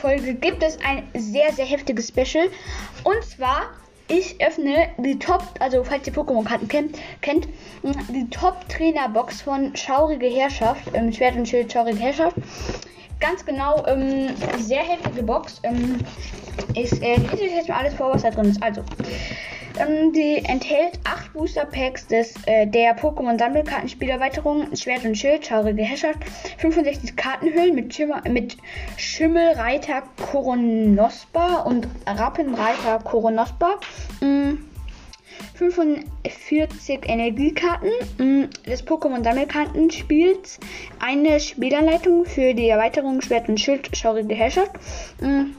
Folge gibt es ein sehr, sehr heftiges Special. Und zwar, ich öffne die Top, also falls ihr Pokémon-Karten kennt, kennt, die Top-Trainer-Box von Schaurige Herrschaft, ähm, Schwert und Schild Schaurige Herrschaft. Ganz genau, ähm, sehr heftige Box. Ähm, ich äh, lese euch jetzt mal alles vor, was da drin ist. Also, ähm, die enthält 8 Booster Packs des, äh, der Pokémon Sammelkartenspielerweiterung Schwert und Schild, Schaurige Herrschaft, 65 Kartenhüllen mit, Schimmer, mit Schimmelreiter Koronospa und Rappenreiter Koronospa. Mm, 45 Energiekarten mm, des Pokémon Sammelkartenspiels, eine Spielanleitung für die Erweiterung Schwert und Schild, Schaurige Herrschaft. Mm,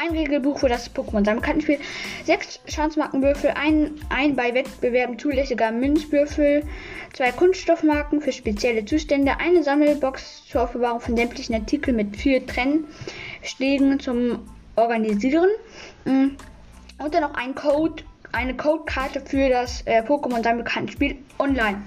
ein Regelbuch für das Pokémon Sammelkartenspiel, sechs Chance-Markenwürfel, ein, ein bei Wettbewerben zulässiger Münzwürfel, zwei Kunststoffmarken für spezielle Zustände, eine Sammelbox zur Aufbewahrung von sämtlichen Artikeln mit vier Trennschlägen zum Organisieren mm, und dann noch ein Code, eine Codekarte für das äh, Pokémon Sammelkartenspiel online.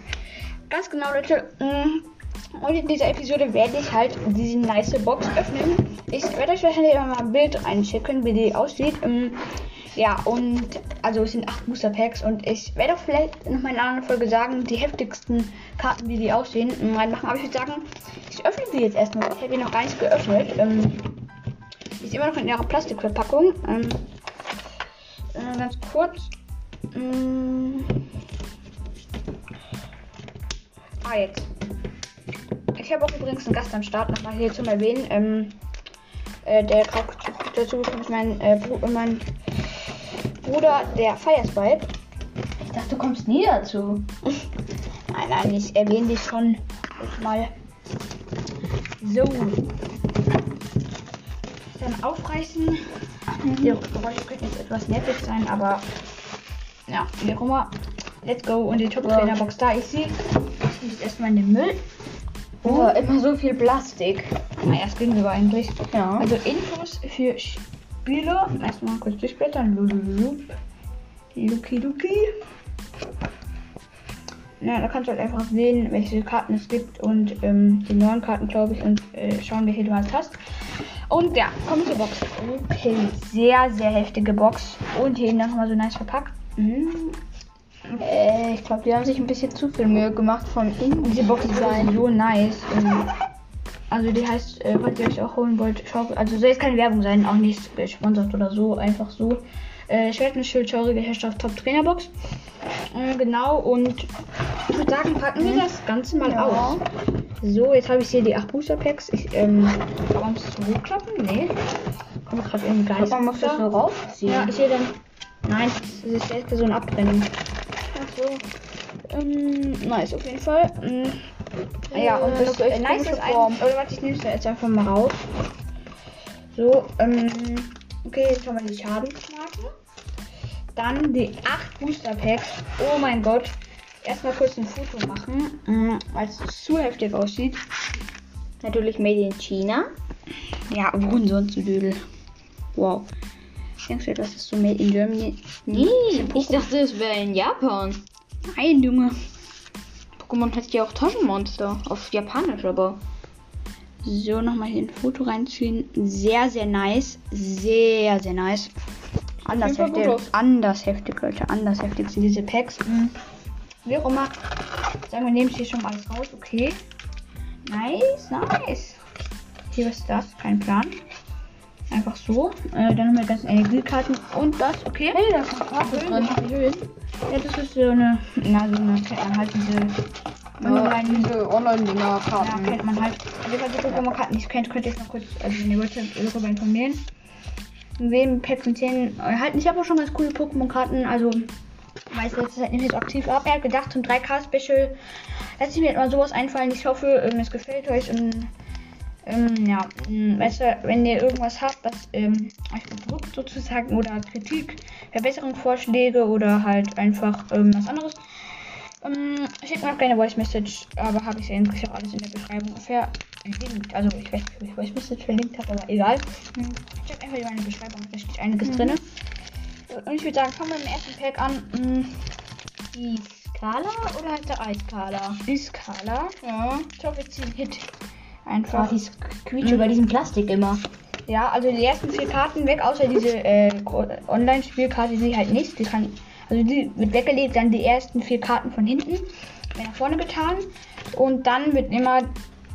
Ganz genau, Leute. Mm, und in dieser Episode werde ich halt diese nice Box öffnen. Ich werde euch wahrscheinlich mal ein Bild reinschicken, wie die aussieht. Ähm, ja, und also es sind 8 Booster Packs und ich werde auch vielleicht noch mal in einer anderen Folge sagen, die heftigsten Karten, wie die aussehen, reinmachen. Aber ich würde sagen, ich öffne die jetzt erstmal. Ich habe die noch gar nicht geöffnet. Ähm, die ist immer noch in ihrer Plastikverpackung. Ähm, äh, ganz kurz. Ah, jetzt. Ich habe auch übrigens einen Gast am Start, nochmal hier zum Erwähnen. Ähm, äh, der gerade dazu gekommen ist, mein, äh, Br mein Bruder, der Firespipe. Ich dachte, du kommst nie dazu. nein, nein, ich erwähne dich schon mal. So. Dann aufreißen. Mhm. Die Geräusche könnten jetzt etwas nervig sein, aber ja, wie auch immer. Let's go. Und die Top-Trainer-Box da ist sie. Ich muss erstmal in den Müll. Oh, immer so viel Plastik. Naja, es ging aber eigentlich. Ja. Also Infos für Spieler. Erstmal kurz durchblättern. Luki Luki. Ja, da kannst du halt einfach sehen, welche Karten es gibt und ähm, die neuen Karten, glaube ich, und äh, schauen, welche du halt hast. Und ja, kommt zur Box. Okay, sehr, sehr heftige Box. Und hier nochmal so nice verpackt. Mhm. Äh, ich glaube, die haben sich ein bisschen zu viel Mühe gemacht vom Diese Box ist so nice. Ähm, also die heißt, äh, falls ihr euch auch holen wollt, schaut, also soll jetzt keine Werbung sein, auch nicht gesponsert oder so, einfach so. Äh, Schwert und Schild, schaurige Herrschaft, Top Trainerbox. Äh, genau, und ich würde sagen, packen wir das Ganze mal Ja. aus. So, jetzt habe ich hier die 8 Booster Packs. Ich, ähm, kann so hochklappen? Nee. Kommt gerade irgendwie nicht. Man muss das so rausziehen. Ja, ich sehe dann. Nein, das ist jetzt so ein Abtrennen. Ach so. Ähm, nice, auf jeden Fall. Ähm, ja, und das das äh, nice ist Form. Oder warte, ich nehme es jetzt einfach mal raus. So, ähm, okay, jetzt haben wir die Schadensmarken. Dann die 8 Booster Packs. Oh mein Gott. Erstmal kurz ein Foto machen, weil es zu heftig aussieht. Natürlich made in China. Ja, wohin sonst, du Dödel? Wow. Denkst du, das ist so made in Germany? Nee, ich dachte, es wäre in Japan. Nein, Junge. Pokémon heißt ja auch Taschenmonster. Auf Japanisch aber. So, nochmal hier ein Foto reinziehen. Sehr, sehr nice. Sehr, sehr nice. Anders heftig. Anders heftig, Leute. Anders heftig sind diese Packs. Mhm. Wie auch immer. Sagen wir, nehmen hier schon mal alles raus. Okay. Nice, nice. Hier was ist das? Kein Plan. Einfach so. Äh, dann haben wir die ganzen Energiekarten und das. Okay. Hey, da ist eine Karte drin. Schön. Ja, das ist so eine. Na, so eine. Kennt man halt diese. Ja, diese Online-Dinger Ja, kennt man halt. Wer die Pokémon-Karten nicht kennt, könnt ihr jetzt noch kurz, also wenn ihr wollt, darüber informieren. In wem Packs und 10 erhalten. Ich habe auch schon ganz coole Pokémon-Karten, also weiß jetzt halt nicht so aktiv ab. Er hat gedacht, zum 3K-Special lässt sich mir mal sowas einfallen. Ich hoffe, ähm, es gefällt euch und ähm, ja, ähm, weißt du, wenn ihr irgendwas habt, was ähm, euch bedrückt sozusagen oder Kritik, Verbesserungsvorschläge oder halt einfach ähm, was anderes, ähm, schickt mir auch keine Voice Message, aber habe ich ja eigentlich auch alles in der Beschreibung verlinkt. Also ich weiß nicht, ob ich Voice Message verlinkt habe, aber egal. Hm, Checkt einfach in meine Beschreibung, da steht einiges drin. Und ich würde sagen, fangen wir mit dem ersten Pack an. Hm, Die Skala oder heißt der Eiskala? die Skala. Ja. Ich hoffe, wir ziehen Hit. Einfach. Oh, die quietsche bei diesem Plastik immer. Ja, also die ersten vier Karten weg, außer diese äh, Online-Spielkarte, die halt nicht. Die kann, also die wird weggelegt, dann die ersten vier Karten von hinten nach vorne getan und dann wird immer,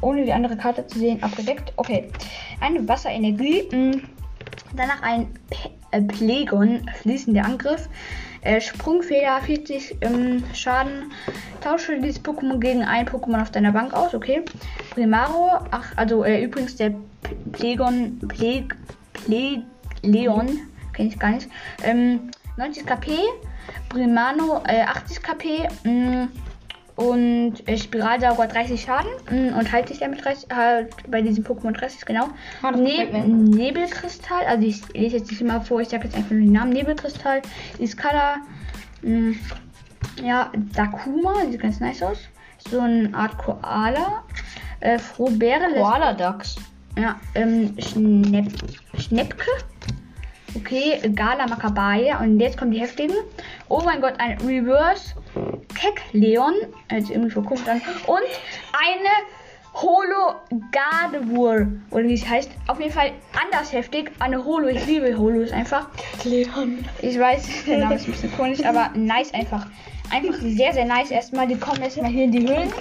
ohne die andere Karte zu sehen, abgedeckt. Okay, eine Wasserenergie, mh. danach ein P äh, Plegon, fließender Angriff, äh, Sprungfeder, 40 ähm, Schaden, tausche dieses Pokémon gegen ein Pokémon auf deiner Bank aus, okay. Primaro, ach, also äh, übrigens der Plegon, Pleg, Pleg, Leon, kenne ich gar nicht, ähm, 90 KP, Primano äh, 80 KP, mh, und Spiralsauger 30 Schaden mh, und halte ich damit 30, halt bei diesem Pokémon 30, genau. Ah, das ne gefällt mir. Nebelkristall, also ich lese jetzt nicht immer vor, ich sage jetzt einfach nur den Namen. Nebelkristall, Iskala, mh, ja, Dakuma, sieht ganz nice aus. So eine Art Koala. Äh, Frohbeere, Koala Ducks. ja, ähm, Schnepp, Schnäppke. Okay, Gala Makabaya. Und jetzt kommen die heftigen. Oh mein Gott, ein Reverse Keck Leon. Irgendwie vor Kunst an. Und eine Holo Gardevoir. Oder wie es heißt. Auf jeden Fall anders heftig. Eine Holo. Ich liebe Holos einfach. Leon. Ich weiß, der Name ist ein bisschen komisch, aber nice einfach. Einfach sehr, sehr nice. Erstmal, die kommen erstmal hier in die Höhlen.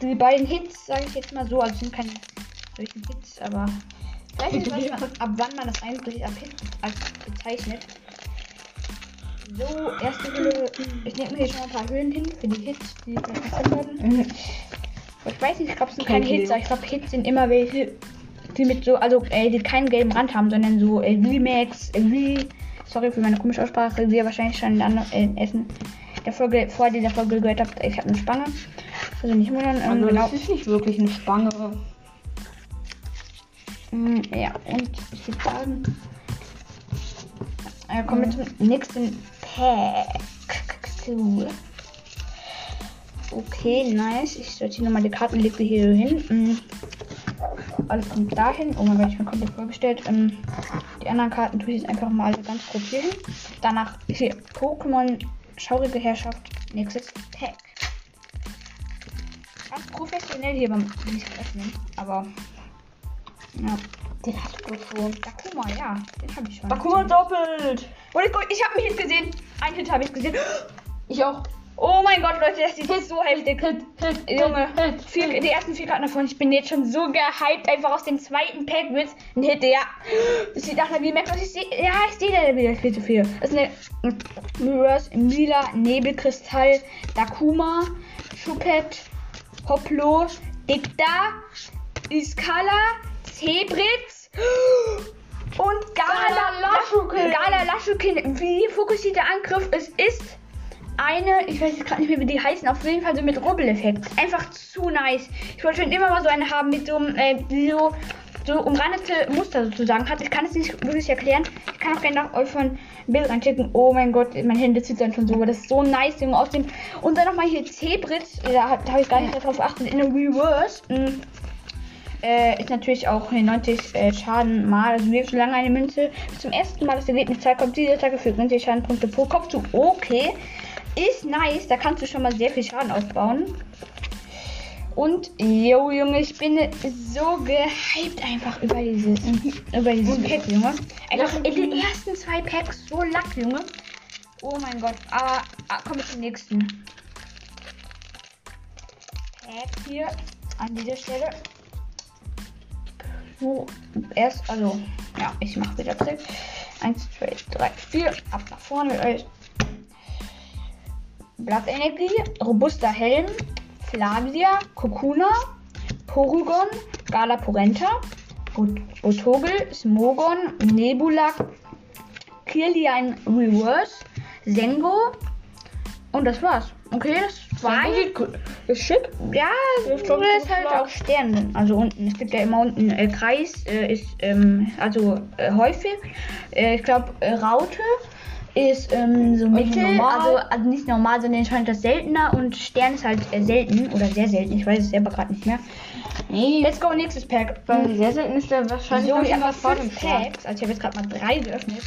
Die beiden Hits, sage ich jetzt mal so, also sind keine solchen Hits, aber ich weiß man, ab wann man das eigentlich ab Hit als bezeichnet. So, erste Höhle. Ich nehme mir hier schon ein paar Höhlen hin für die Hits, die noch werden. Aber ich weiß nicht, ich glaube, es sind keine Kein Hits, aber ich glaube, Hits sind immer welche, die mit so, also äh, die keinen gelben Rand haben, sondern so äh, V-Max, äh. Sorry für meine komische Aussprache, wie ihr wahrscheinlich schon in, anderen, äh, Essen der Folge, vor dieser Folge gehört habt. Ich habe eine Spange. Also nicht wundern. Ähm, Also, genau. das ist nicht wirklich eine Spange. Mm, Ja, und ich würde sagen, äh, kommen wir zum nächsten Pack. Okay, nice. Ich sortiere nochmal die Karten, lege hier hin. Mm. Alles kommt dahin. Oh mein Gott, ich bin komplett vorgestellt. Ähm, die anderen Karten tue ich jetzt einfach mal ganz grob hier hin. Danach hier Pokémon Schaurige Herrschaft. Nächstes Pack. Ganz professionell hier beim öffnen, aber ja. Den hast du schon. Dakuma, ja, den habe ich schon. Bakuma doppelt. Und ich, ich habe einen Hit gesehen. Ein Hit habe ich gesehen. Ich auch. Oh mein Gott, Leute, das ist so heftig. Hit, Hit, Junge. Hit, Vier, die ersten vier Karten davon. Ich bin jetzt schon so gehypt. Einfach aus dem zweiten Pack mit ein Hit, ja. Das sieht nach einer V-Max aus. Ich seh, ja, ich sehe da wieder viel zu viel. Das ist eine Mirrors, Mila, Nebelkristall, Dakuma, Chupet, Hoplo, Dicta, Iskala, Zebritz und Gala Laschukin. Wie fokussierter Angriff es ist. Eine, ich weiß jetzt gerade nicht mehr, wie die heißen, auf jeden Fall so mit Rubbeleffekt. Einfach zu nice. Ich wollte schon immer mal so eine haben mit so einem, äh, so, so umrandete Muster sozusagen hat. Ich kann es nicht wirklich erklären. Ich kann auch gerne nach euch von Bild reinschicken. Oh mein Gott, meine Hände zittern schon so. aber Das ist so nice, Junge, aus dem. Und dann nochmal hier Zebrit. Da, da habe ich gar nicht darauf geachtet. In der Reverse. Mm. Äh, ist natürlich auch 90 äh, Schaden mal. Also wirft lange eine Münze. Zum ersten Mal das Ergebnis zeigt, kommt diese Attacke für 90 Schadenpunkte pro Kopf zu. Okay. Ist nice. Da kannst du schon mal sehr viel Schaden aufbauen. Und, yo, Junge, ich bin so gehypt einfach über dieses, über dieses Pack, Junge. Einfach in den ersten zwei Packs so lack, Junge. Oh mein Gott. Aber ah, kommen wir zum nächsten. Pack hier an dieser Stelle. So, erst, also, ja, ich mache wieder Trick. Eins, zwei, drei, vier. Ab nach vorne euch. Blattenergie, robuster Helm, Flavia, Kokuna, Porygon, Galapurenta, Bot- Botogel, Smogon, Nebula, Kirlian Reverse, Sengo und das war's. Okay, das war Ist schick. ja, Das schon ist halt auch Sterne. Also unten, es gibt ja immer unten äh, Kreis, äh, ist ähm, also äh, häufig. Äh, ich glaube äh, Raute ist ähm, so mittel, normal. also, also nicht normal, sondern scheint das seltener und Stern ist halt äh, selten oder sehr selten. Ich weiß es selber gerade nicht mehr. Nee. Let's go nächstes Pack. Weil sehr selten ist der wahrscheinlich So, ich habe immer vor dem. Packs. Also ich habe jetzt gerade mal drei geöffnet.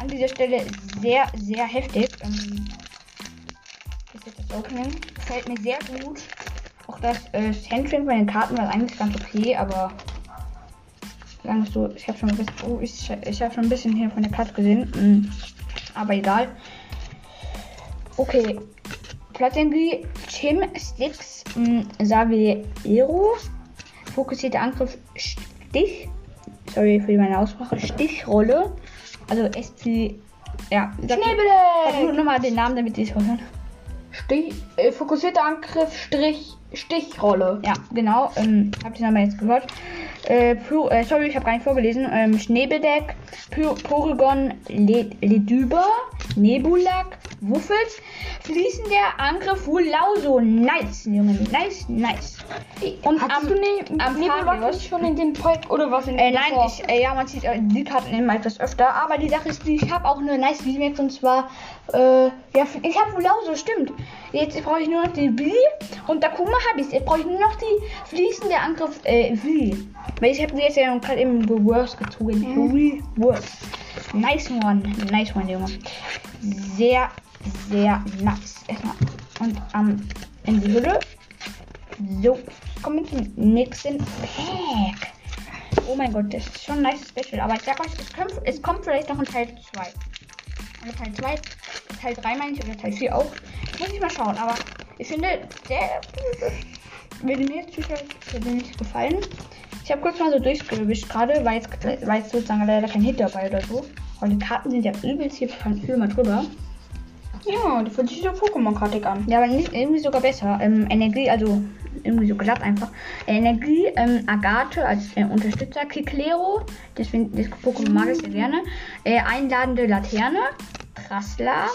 An dieser Stelle sehr, sehr heftig. Ähm, das Opening. Gefällt mir sehr gut. Auch das äh, Handling von den Karten war eigentlich ganz okay, aber sagen so, ich habe schon ein bisschen, oh, ich, ich habe schon ein bisschen hier von der Karte gesehen. Mm, aber egal. Okay. Platz irgendwie Chim Sticks mm, Saviero. Fokussierte Angriff Stich. Sorry für meine Aussprache. Stichrolle. Also SP. Ja, sag, sag nur nochmal den Namen, damit sie es hören. Stich, äh, fokussierter Angriff, Strich, Stichrolle. Ja, genau. Ähm, habt ihr nochmal jetzt gehört? Äh, Plu- äh, sorry, ich habe gar nicht vorgelesen. Ähm, Schneebedeck, Py- Porygon, Le Ledüber, Nebulak, Wuffels, fließender Angriff, Wulauso. Nice, Junge. Nice, nice. Und hast am- du ne, am nicht schon in dem Projekt oder was in Äh, dem nein, davor? ich, äh, ja, man sieht äh, die Karten immer etwas öfter, aber die Sache ist, die, ich habe auch eine nice VMAX und zwar, äh, ja, ich habe Wulauso, stimmt. Jetzt brauche ich nur noch die B und Takuma habe ich Jetzt brauche ich nur noch die fließende Angriff, äh, V. Weil ich habe sie jetzt ja gerade im Reverse gezogen. Reverse. Nice one. Nice one, Junge. Sehr, sehr nice. Erstmal. Und am in die Hülle. So. Kommen wir zum nächsten Pack. Oh mein Gott, das ist schon ein nice Special. Aber ich sag euch, es kommt, es kommt vielleicht noch ein Teil 2. Oder Teil 2, Teil 3 meine ich, oder Teil 4 auch. Muss ich mal schauen. Aber ich finde, der würde mir jetzt persönlich gefallen. Ich habe kurz mal so durchgewischt gerade, weil jetzt, war jetzt sozusagen leider kein Hit dabei oder so. Aber die Karten sind ja übelst hier viel mal drüber. Ja, die fühlt sich so Pokémon-kartig an. Ja, aber nicht irgendwie sogar besser. Ähm, Energie, also irgendwie so glatt einfach. Energie, ähm, Agathe als äh, Unterstützer, Kiklero, das, find, das Pokémon mag ich sehr gerne. Äh, einladende Laterne, Trassler,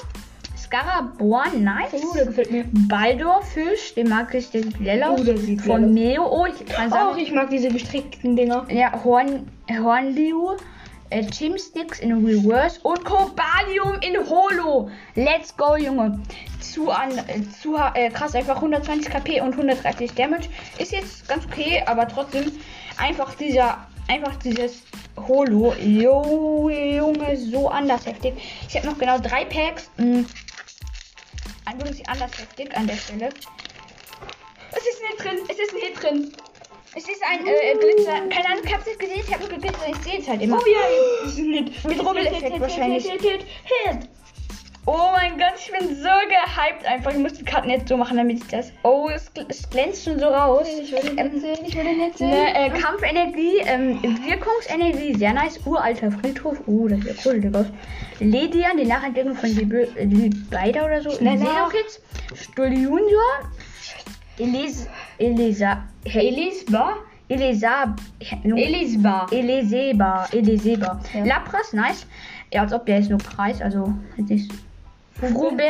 Scaraborn, nice. Oh, der gefällt mir. Baldorfisch, den mag ich, der sieht lila aus. Oh, der sieht Von Meo, oh, ich kann Oh, sagen, ich mag diese gestrickten Dinger. ja, Horn, Hornliu, äh, Chimsticks in Reverse und Cobalium in Holo. Let's go, Junge. Zu, an, äh, zu äh, krass, einfach 120 KP und 130 Damage. Ist jetzt ganz okay, aber trotzdem einfach dieser, einfach dieses Holo. Jo, Junge, so anders heftig. Ich habe noch genau drei Packs. Mh, wirklich anders heftig an der Stelle. Es ist ein Hit drin, es ist ein Hit drin. Es ist ein äh, Glitzer. Keine Ahnung, ich hab's nicht gesehen, ich hab nur geglitzert, ich sehe es halt immer. Oh ja, ist nett. Mit Rubbeleffekt wahrscheinlich. Hit, hit, hit. Oh mein Gott, ich bin so gehypt einfach. Ich muss die Karten jetzt so machen, damit ich das. Oh, es, gl- es glänzt schon so raus. Ich will den jetzt sehen, ich will den jetzt sehen. Ne, äh, Kampfenergie, ähm, Wirkungsenergie, sehr nice. Uralter Friedhof. Uh, das sieht cool aus. Ledian, die Nachentwicklung von Liebe- äh, oder so. Nein, Xenokids. Stuhl Junior. Elisa. Elisa. Elisba? Elisa. Elisba. Eliseba. Eliseba. Ja. Lapras, nice. Ja, als ob der ist nur Kreis, also jetzt nicht. Rubel,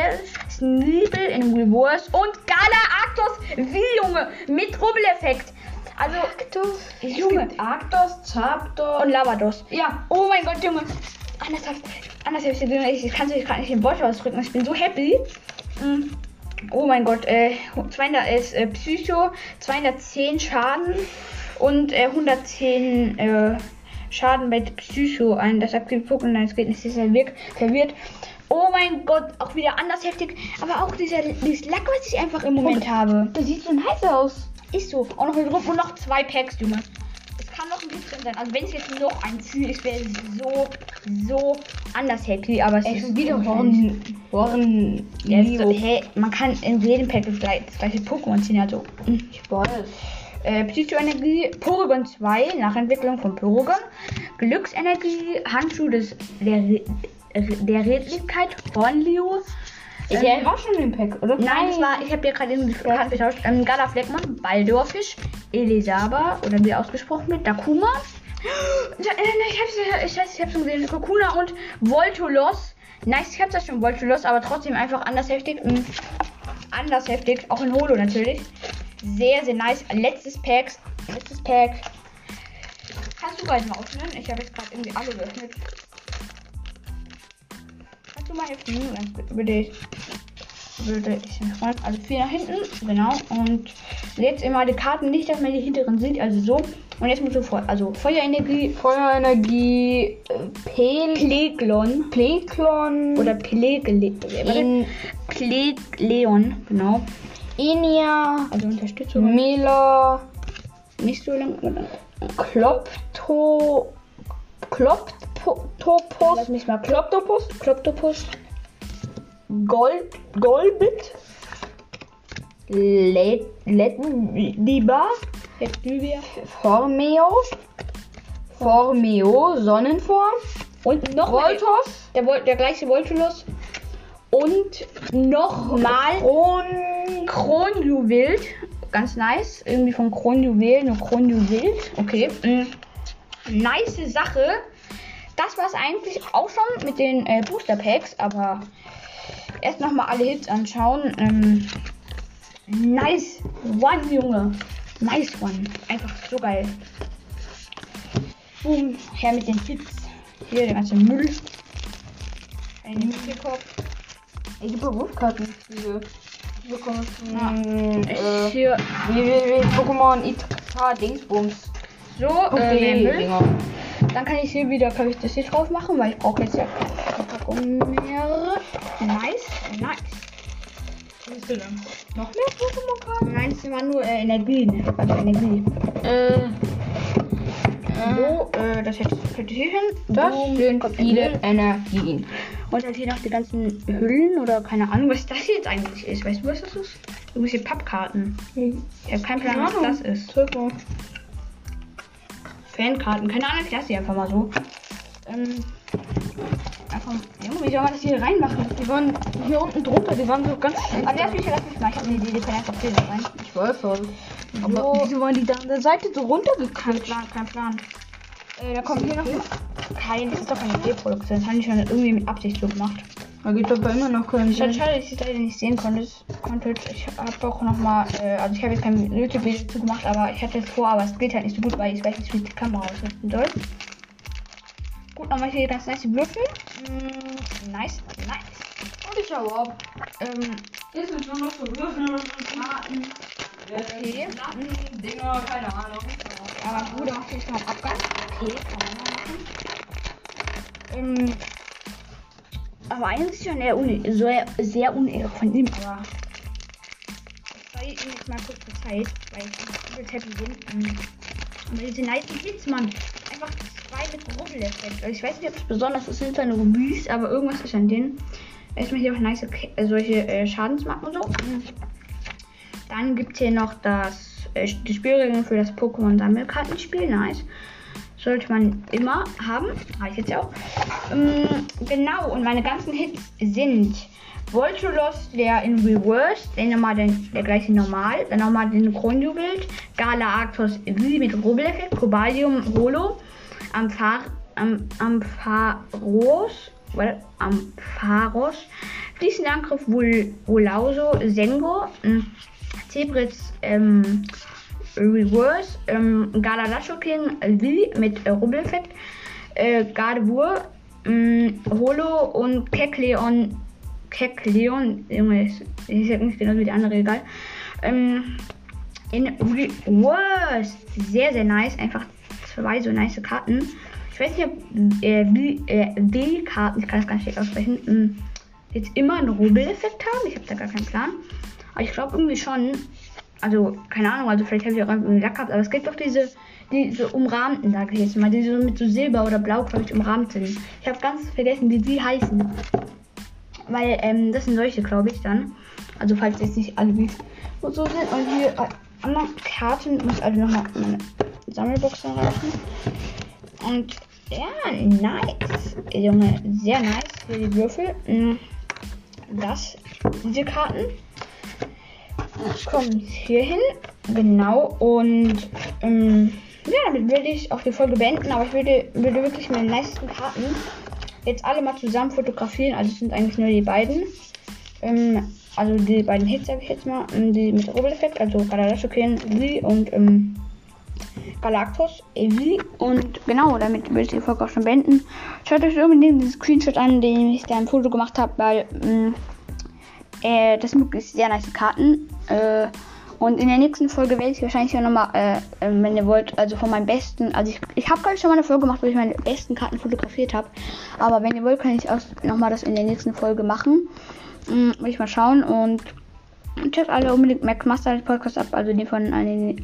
Sneebel in Reverse und Gala-Arctos wie Junge mit Rubbeleffekt. Also, Arktos. Junge. Arktos, Zapdos. und Lavados. ja. Oh mein Gott, Junge. Anders hab anders hab ich. Ich, ich kann es gerade nicht in Worte ausdrücken. Ich bin so happy. Mm. Oh mein Gott, äh, 200 ist äh, Psycho, 210 Schaden und äh, 110 äh, Schaden bei Psycho ein. Das aktive Pokémon, es geht nicht, ist verwirrt, verwirrt. Oh mein Gott, auch wieder anders heftig. Aber auch dieser, dieses Lack, was ich einfach im Moment habe. Das sieht so nice aus. Ist so. Auch noch mit drauf und noch zwei Packs, Junge. Es noch ein bisschen sein. Also wenn ich jetzt noch ein ziehe, ich wäre so, so anders happy. Aber es Ey, ist wieder. Horn. Horn. Ist hä, man kann in jedem Pack das gleiche, das gleiche Pokémon ziehen. Also, mm. Ich weiß. äh, Psychoenergie, Porygon 2, Nachentwicklung von Porygon. Glücksenergie, Handschuh des, der, der Redlichkeit, Hornliu. Der war schon im Pack, oder? Nein, das war, ich habe ja gerade irgendwie die Karten getauscht. Ähm, Gala Fleckmann, Baldorfisch, Elisaba, oder wie ausgesprochen wird, Dakuma. Ja, äh, Ich hab's, ich weiß, ich hab's schon gesehen. Kokuna und Voltolos. Nice, ich hab's ja schon Voltolos, aber trotzdem einfach anders heftig. Mm, Anders heftig, auch in Holo natürlich. Sehr, sehr nice. Letztes Pack. Letztes Pack. Kannst du bald mal öffnen? Ich habe jetzt gerade irgendwie alle geöffnet. Kannst du mal helfen? Ganz gut. Würde ich würde ich freuen. Also vier nach hinten, genau. Und jetzt immer die Karten nicht, dass man die hinteren sieht, also so. Und jetzt muss sofort, also Feuerenergie, Feuerenergie, äh, Pel, Pleglon Pleklon oder Plegle, in Plegleon, genau. Enia, Also Unterstützung. Mela, Nicht so lang. Klopto, Kloptopus, Lass mich mal. Kloptopus, Kloptopus. Gold, Golbit, Let, Letdiba, Jetzt Lydia. Formeo, Formeo, Sonnenform, Und noch Voltos, der, der gleiche Voltulus. Und nochmal Kronjuwel. Ganz nice. Irgendwie von Kronjuwel, nur Kronjuwel. Okay. Mm. Nice Sache. Das war es eigentlich auch schon mit den äh, Booster Packs, aber erst nochmal alle Hits anschauen. Ähm, nice One, Junge. Nice One. Einfach so geil. Boom. Her mit den Hits. Hier der ganze Müll. Ein Mittelkopf. ich habe Berufskarten. Diese. Die bekommst du. Ja. Ich äh, hier www. Pokémon ITK Dingsbums. So. Äh, Okay. Dinger. Dann kann ich hier wieder, kann ich das hier drauf machen, weil ich brauche jetzt ja keine Packung mehr. Nice, nice. Was ist denn? Noch mehr Pokémon-Karten? Nein, es war nur äh, Energie. Also Energie. Äh. So, äh, das hätte ich hier hin. Das Boom, sind viele. Energien. Und halt hier noch die ganzen Hüllen oder keine Ahnung, was das jetzt eigentlich ist. Weißt du, was das ist? Irgendwelche Pappkarten. Ich habe keinen Plan, was das ist. Ziffer. Fankarten. Keine Ahnung, ich lasse die einfach mal so. Ähm, einfach, Junge, wie soll man das hier reinmachen? Die waren hier unten drunter, die waren so ganz Aber lass mich, lass mich mal. Ich habe eine Idee, die können einfach hier so rein. Ich weiß schon. Aber Aber wieso waren die da an der Seite so Kein runtergekannt? Plan, kein Plan. Äh, da kommt hier noch kein. Das ist doch keine Reproduktion. Das haben die schon irgendwie mit Absicht so gemacht. Da gibt aber immer noch keinen Schade, Sinn. schade, dass ich es leider nicht sehen konnte. konntet. Ich habe auch noch mal, äh, also ich habe jetzt kein YouTube-Video dazu gemacht, aber ich hatte es vor, aber es geht halt nicht so gut, weil ich weiß nicht, wie ich die Kamera ausrichten soll. Gut, nochmal hier ganz nice Würfel. Mm, nice, nice. Und ich hau ab. Ähm, Ist es nur noch so Würfel und Karten? okay. Dinger, keine Ahnung. Aber gut, dann mache ich mal Abgang. Okay, kann man mal machen. Ähm, aber eigentlich schon eher une sehr, sehr unehre von ihm, aber ich zeige ihm jetzt mal kurz Zeit, weil ich übelst happy bin. Ähm, Aber diese nice Hits, Mann. Einfach zwei mit Rubbel-Effekt. Also ich weiß nicht, ob es besonders ist, sind zwar nur Rebüs, aber irgendwas ist an denen. Erstmal hier auch nice äh, solche äh, Schadensmarken und so. Dann gibt es hier noch das, äh, die Spielregeln für das Pokémon-Sammelkartenspiel. Nice. Sollte man immer haben. Habe ich jetzt auch. Ähm, genau, und meine ganzen Hits sind Voltulos, der in Reverse, dann nochmal den, der gleiche normal, dann nochmal den Kronjuwel, Gala Arctos wie mit Rubbel-Effekt, Cobalium Holo, Amphar, Am, Ampharos, well, Ampharos, fließender Angriff Vul, Vulauso, Sengo, ähm, Zebritz, ähm, Reverse, ähm, Galalashokin, Lilly mit äh, Rubbeleffekt, äh, Gardevoir, ähm, Holo und Kekleon, Kekleon, Junge, ist, ist jetzt nicht genau wie die andere, egal. Ähm, in Reverse, sehr, sehr nice, einfach zwei so nice Karten. Ich weiß nicht, ob äh, wie, äh, W-Karten, ich kann es gar nicht aussprechen, ähm, jetzt immer einen Rubbeleffekt haben. Ich habe da gar keinen Plan. Aber ich glaube irgendwie schon. Also, keine Ahnung, also vielleicht habe ich auch einfach einen Lack gehabt, aber es gibt doch diese, diese umrahmten, sage ich jetzt mal, die so mit so Silber oder Blau, glaube ich, umrahmt sind. Ich habe ganz vergessen, wie die heißen. Weil, ähm, das sind solche, glaube ich, dann. Also, falls jetzt nicht alle wie so sind. Und hier äh, andere Karten muss also nochmal meine Sammelbox erreichen. Und ja, nice. Junge, sehr nice. Hier die Würfel. Mm, Das, diese Karten kommen hier hin. Genau. Und ähm, ja, damit würde ich auch die Folge beenden. Aber ich würde, würde wirklich meine nicesten Karten jetzt alle mal zusammen fotografieren. Also es sind eigentlich nur die beiden. Ähm, also die beiden Hits sage ich jetzt mal. ähm, Die mit Rubbel-Effekt. Also Galalashokin, Lee und ähm, Galactus, Evi. Und genau, damit würde ich die Folge auch schon beenden. Schaut euch unbedingt den Screenshot an, den ich da im Foto gemacht habe, weil ähm, äh, das sind wirklich sehr nice Karten. Äh, und in der nächsten Folge werde ich wahrscheinlich auch nochmal, äh, äh, wenn ihr wollt, also von meinen besten, also ich, ich habe gerade schon mal eine Folge gemacht, wo ich meine besten Karten fotografiert habe. Aber wenn ihr wollt, kann ich auch nochmal das in der nächsten Folge machen. Ähm, will ich mal schauen und Checkt alle unbedingt Mac Master Podcast ab, also den von Ananice.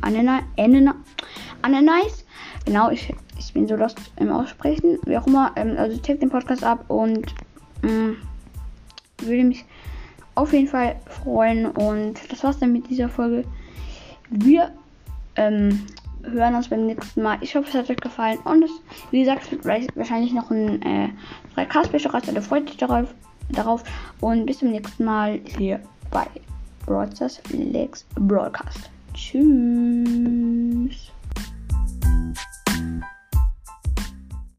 Genau, ich, ich bin so lost im Aussprechen. Wie auch immer, ähm, also checkt den Podcast ab und mh, mm, würde mich auf jeden Fall freuen. Und das war's dann mit dieser Folge. Wir ähm, hören uns beim nächsten Mal. Ich hoffe, es hat euch gefallen. Und es, wie gesagt, wird wahrscheinlich noch ein äh, 3K-Special raus. Also freut euch darauf, darauf. Und bis zum nächsten Mal hier bei Broadcast Lex Broadcast. Tschüss.